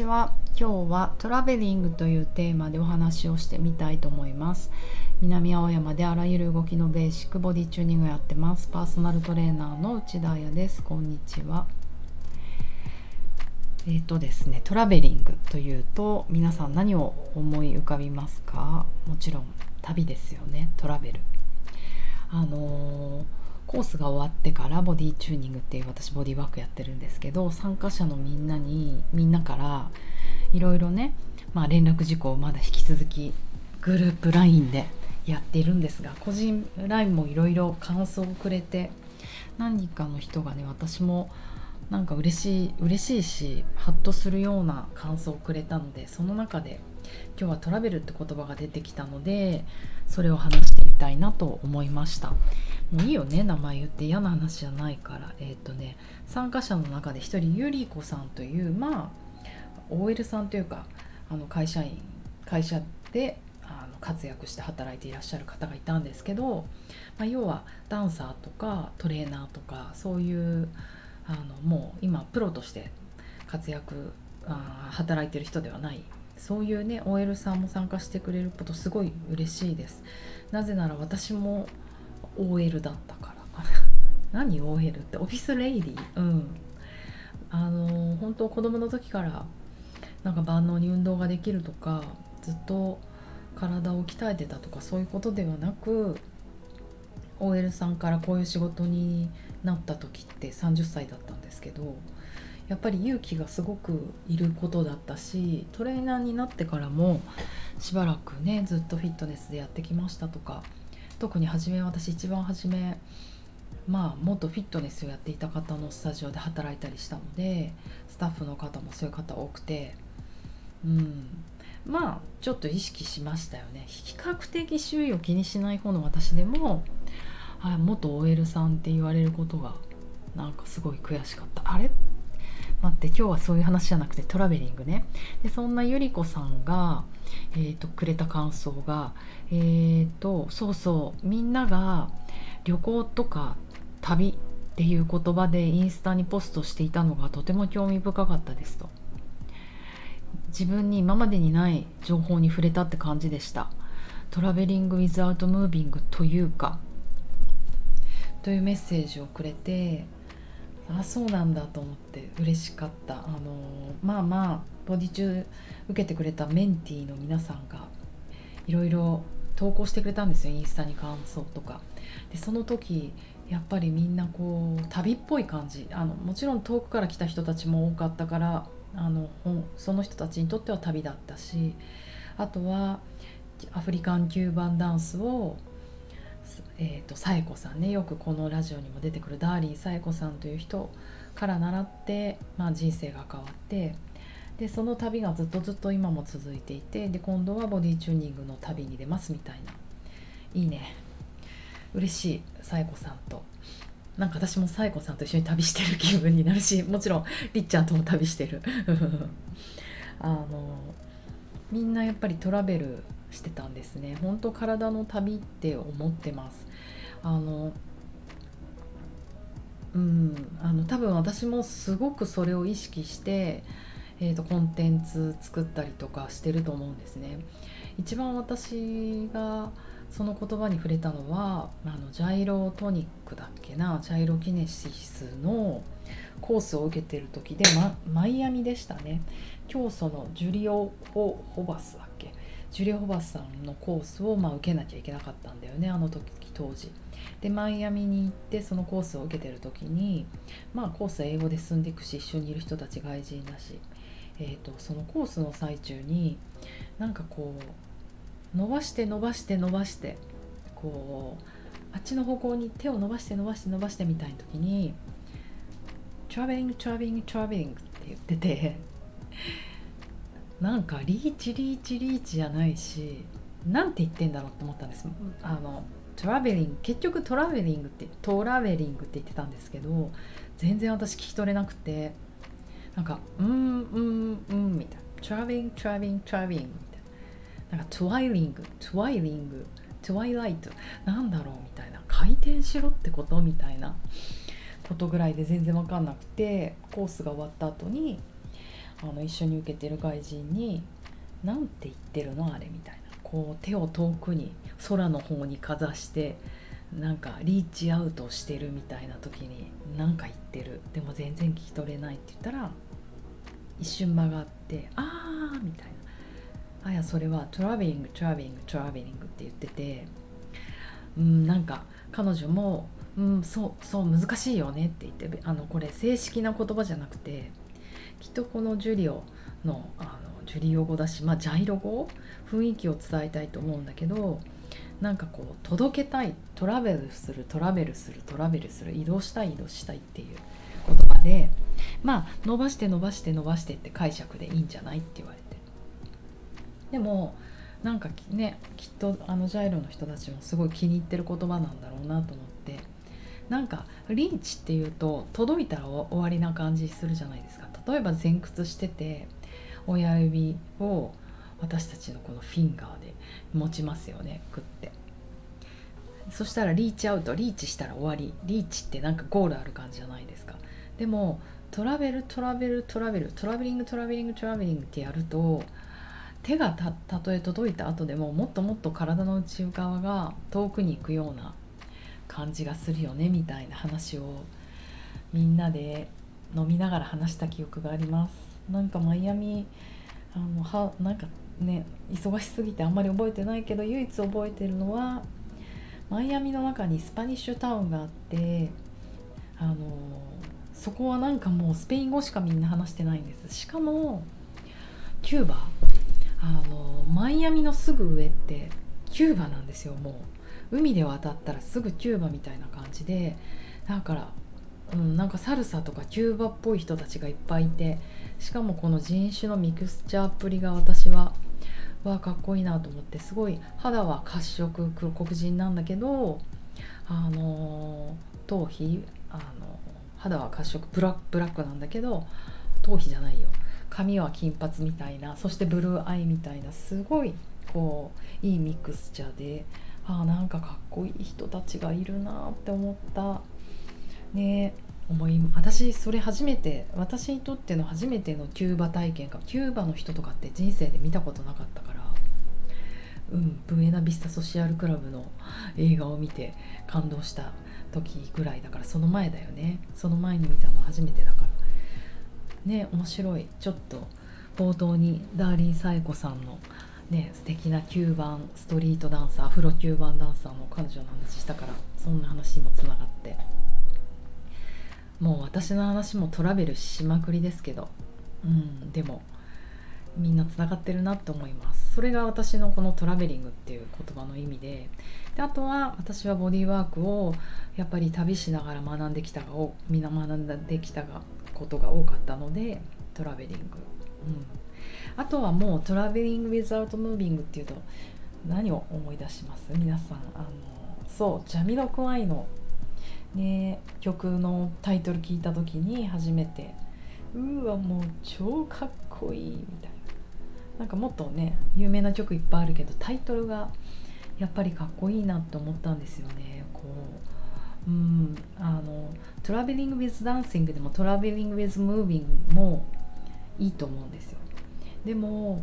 ちは今日は traveling というテーマでお話をしてみたいと思います。南青山であらゆる動きのベーシックボディチューニングやってます。パーソナルトレーナーの内田彩です。こんにちは。えっ、ー、とですね traveling というと皆さん何を思い浮かびますか？もちろん旅ですよね。 travel。あのーコースが終わってからボディチューニングっていう私ボディワークやってるんですけど参加者のみんなにみんなからいろいろね、まあ、連絡事項をまだ引き続きグループ LINE でやっているんですが個人 LINE もいろいろ感想をくれて何人かの人がね私もなんか嬉しい嬉しいしハッとするような感想をくれたのでその中で今日はトラベルって言葉が出てきたのでそれを話してみたいなと思いました。もういいよね名前言って嫌な話じゃないから。えっ、ー、とね参加者の中で1人ゆりこさんというまあ OL さんというかあの会社員会社であの活躍して働いていらっしゃる方がいたんですけど、まあ、要はダンサーとかトレーナーとかそういうあのもう今プロとして活躍あ働いてる人ではないそういうね OL さんも参加してくれることすごい嬉しいです。なぜなら私も OL だったから。何 OL って？オフィスレイディうん。あの本当子供の時からなんか万能に運動ができるとかずっと体を鍛えてたとかそういうことではなく OL さんからこういう仕事になった時って30歳だったんですけどやっぱり勇気がすごくいることだったしトレーナーになってからもしばらくねずっとフィットネスでやってきましたとか特に初め私一番初めまあ元フィットネスをやっていた方のスタジオで働いたりしたのでスタッフの方もそういう方多くてうん。まあちょっと意識しましたよね。比較的周囲を気にしない方の私でもあ元 OL さんって言われることがなんかすごい悔しかった。あれ？待って今日はそういう話じゃなくて traveling ね。でそんなゆり子さんが、えーと、くれた感想がえっ、ー、とそうそうみんなが旅行とか旅っていう言葉でインスタにポストしていたのがとても興味深かったですと。自分に今までにない情報に触れたって感じでした。 traveling without moving というかというメッセージをくれてあそうなんだと思って嬉しかった。あのまあまあボディ中受けてくれたメンティーの皆さんがいろいろ投稿してくれたんですよインスタに感想とか。でその時やっぱりみんなこう旅っぽい感じ。あのもちろん遠くから来た人たちも多かったからあのその人たちにとっては旅だったしあとはアフリカンキューバンダンスをえーと、さえこさんねよくこのラジオにも出てくるダーリーさえこさんという人から習って、まあ、人生が変わってでその旅がずっとずっと今も続いていてで今度はボディチューニングの旅に出ますみたいな。いいね。嬉しいさえこさんと。なんか私もさえこさんと一緒に旅してる気分になるしもちろんりっちゃんとも旅してる。あのみんなやっぱりトラベルしてたんですね。本当体の旅って思ってます。あのうんあの多分私もすごくそれを意識して、えーと、コンテンツ作ったりとかしてると思うんですね。一番私がその言葉に触れたのはあのジャイロトニックだっけな？ジャイロキネシスのコースを受けてる時で、ま、マイアミでしたね。教祖のジュリオ・ホバスだっけ？ジュリア・ホバスさんのコースをまあ受けなきゃいけなかったんだよねあの時当時。でマイアミに行ってそのコースを受けてる時にまあコースは英語で進んでいくし一緒にいる人たち外人だし、えーと、そのコースの最中になんかこう伸ばして伸ばして伸ばしてこうあっちの方向に手を伸ばして伸ばして伸ばしてみたいな時に「traveling traveling traveling」って言っててなんか reach reach reach じゃないしなんて言ってんだろうって思ったんです。あの traveling 結局 traveling って traveling って言ってたんですけど全然私聞き取れなくてなんかうんうんうんみたいな。 traveling traveling traveling みたいな。なんかトワイリングトワイリングトワイライトなんだろうみたいな。回転しろってこと？みたいなことぐらいで全然分かんなくてコースが終わった後にあの一緒に受けてる外人に「なんて言ってるのあれ」みたいな。こう手を遠くに空の方にかざしてなんかリーチアウトしてるみたいな時に何か言ってる。でも全然聞き取れないって言ったら一瞬間がって「ああ」みたいな「あやそれは traveling traveling traveling」って言っててうんなんか彼女も「うんそうそう難しいよね」って言ってあのこれ正式な言葉じゃなくてきっとこのジュリオのあのジュリオ語だし、まあ、ジャイロ語雰囲気を伝えたいと思うんだけどなんかこう届けたい travel する travel する travel する移動したい移動したいっていう言葉でまあ伸ばして伸ばして伸ばしてって解釈でいいんじゃないって言われて。でもなんかねきっとあのジャイロの人たちもすごい気に入ってる言葉なんだろうなと思って。なんかリーチっていうと届いたら終わりな感じするじゃないですか。例えば前屈してて親指を私たちのこのフィンガーで持ちますよねくって。そしたら reach out reach したら終わり。 reach ってなんかゴールある感じじゃないですか。でも travel travel travel traveling traveling traveling ってやると手がたたとえ届いた後でももっともっと体の内側が遠くに行くような感じがするよねみたいな話をみんなで飲みながら話した記憶があります。なんかマイアミあのはなんかね忙しすぎてあんまり覚えてないけど唯一覚えてるのはマイアミの中にスパニッシュタウンがあってあのそこはなんかもうスペイン語しかみんな話してないんです。しかもキューバあのマイアミのすぐ上ってキューバなんですよもう。海で渡ったらすぐキューバみたいな感じでだから、うん、なんかサルサとかキューバっぽい人たちがいっぱいいてしかもこの人種のミクスチャーっぷりが私はわかっこいいなと思ってすごい肌は褐色黒人なんだけどあの頭皮あの肌は褐色ブラブラックなんだけど頭皮じゃないよ。髪は金髪みたいなそしてブルーアイみたいなすごいこういいミクスチャーであなんかかっこいい人たちがいるなって思った。ね。思い私それ初めて私にとっての初めてのキューバ体験かキューバの人とかって人生で見たことなかったからうんブエナビスタソシアルクラブの映画を見て感動した時ぐらいだからその前だよね。その前に見たの初めてだから。ね面白い。ちょっと冒頭にダーリン・サエコさんのね素敵な9番ストリートダンサーアフロ9番ダンサーの彼女の話したからそんな話にもつながって。もう私の話も travel しまくりですけど。うんでもみんなつながってるなって思います。それが私のこの traveling っていう言葉の意味で。であとは私はボディーワークをやっぱり旅しながら学んできたがみんな学んできたがことが多かったので traveling、うん、あとはもう traveling without moving っていうと何を思い出します？皆さんあのそうジャミロクワイのね、曲のタイトル聞いた時に初めてうわもう超かっこいいみたいな。なんかもっとね有名な曲いっぱいあるけどタイトルがやっぱりかっこいいなって思ったんですよね。こううんあの Traveling with Dancing でも Traveling with Moving もいいと思うんですよ。でも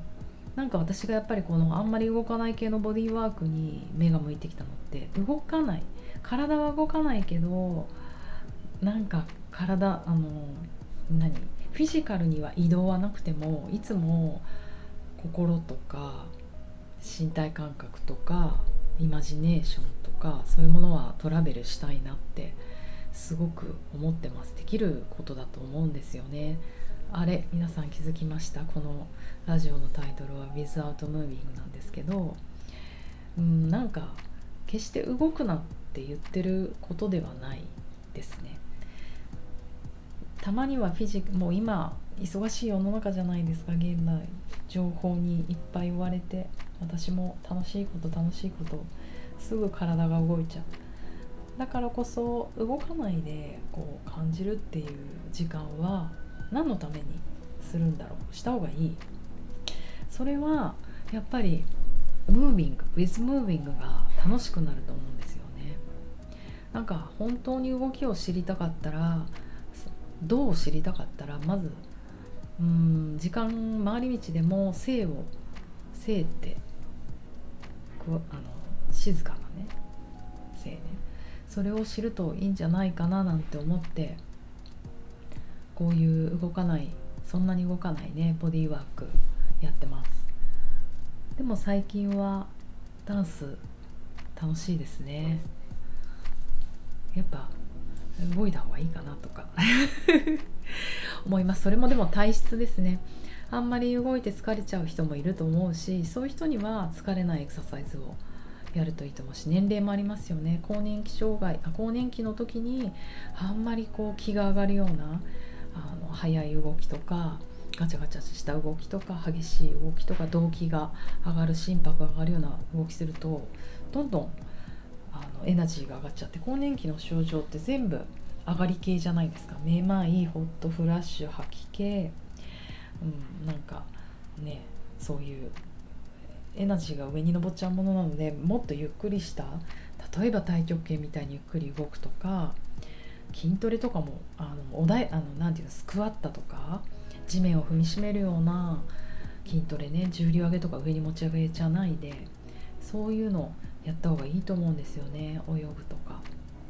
なんか私がやっぱりこのあんまり動かない系のボディーワークに目が向いてきたのって動かない。体は動かないけどなんか体あの何？フィジカルには移動はなくてもいつも心とか身体感覚とかイマジネーションとかそういうものはトラベルしたいなってすごく思ってます。できることだと思うんですよね。あれ皆さん気づきました？このラジオのタイトルは「Without Moving」なんですけどうんなんか決して動くなっって言ってることではないですね。たまにはフィジもう今忙しい世の中じゃないですか現代情報にいっぱい追われて私も楽しいこと楽しいことすぐ体が動いちゃう。だからこそ動かないでこう感じるっていう時間は何のためにするんだろうした方がいい。それはやっぱりムービング with ムービングが楽しくなると思うんですよ。なんか本当に動きを知りたかったらどう知りたかったらまずうん時間回り道でも生を生ってこうあの静かなね生ねそれを知るといいんじゃないかななんて思ってこういう動かないそんなに動かないねボディーワークやってます。でも最近はダンス楽しいですね。やっぱ動いた方がいいかなとか。思います。それもでも体質ですね。あんまり動いて疲れちゃう人もいると思うしそういう人には疲れないエクササイズをやるといいと思うし年齢もありますよね。更年期障害あ更年期の時にあんまりこう気が上がるようなあの速い動きとかガチャガチャした動きとか激しい動きとか動機が上がる心拍が上がるような動きするとどんどんあのエナジーが上がっちゃって更年期の症状って全部上がり系じゃないですか。めまいホットフラッシュ吐き気、うん、なんかねそういうエナジーが上に上っちゃうものなのでもっとゆっくりした例えば太極拳みたいにゆっくり動くとか筋トレとかもあのおだいあのなていうのスクワットとか地面を踏みしめるような筋トレね重量上げとか上に持ち上げじゃないでそういうのやった方がいいと思うんですよね。泳ぐとか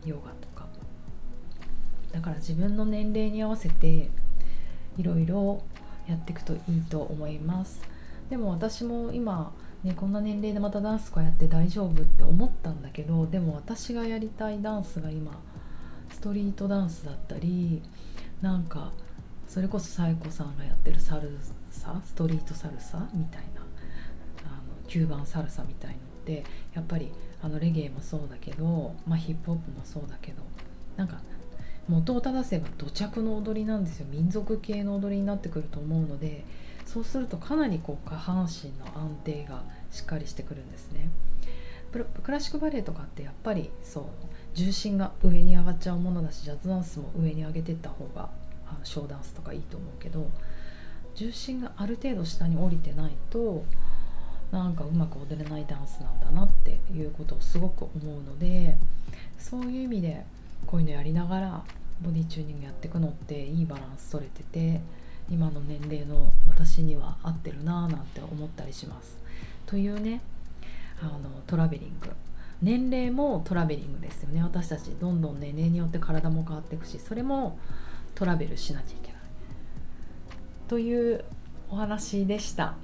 ヨガとか。だから自分の年齢に合わせていろいろやっていくといいと思います。でも私も今ね、こんな年齢でまたダンスとかやって大丈夫って思ったんだけどでも私がやりたいダンスが今ストリートダンスだったりなんかそれこそサイコさんがやってるサルサストリートサルサみたいなあのキューバンサルサみたいのってやっぱりあのレゲエもそうだけど、まあ、ヒップホップもそうだけどなんか元を正せば土着の踊りなんですよ民族系の踊りになってくると思うのでそうするとかなりこう下半身の安定がしっかりしてくるんですね。クラシックバレエとかってやっぱりそう重心が上に上がっちゃうものだしジャズダンスも上に上げてった方がショーダンスとかいいと思うけど重心がある程度下に降りてないとなんかうまく踊れないダンスなんだなっていうことをすごく思うのでそういう意味でこういうのやりながらボディチューニングやっていくのっていいバランス取れてて今の年齢の私には合ってるなぁなんて思ったりします。というねあの traveling。年齢も traveling ですよね。私たちどんどん年齢によって体も変わっていくしそれもトラベルしなきゃいけない。というお話でした。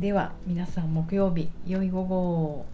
では皆さん木曜日良い午後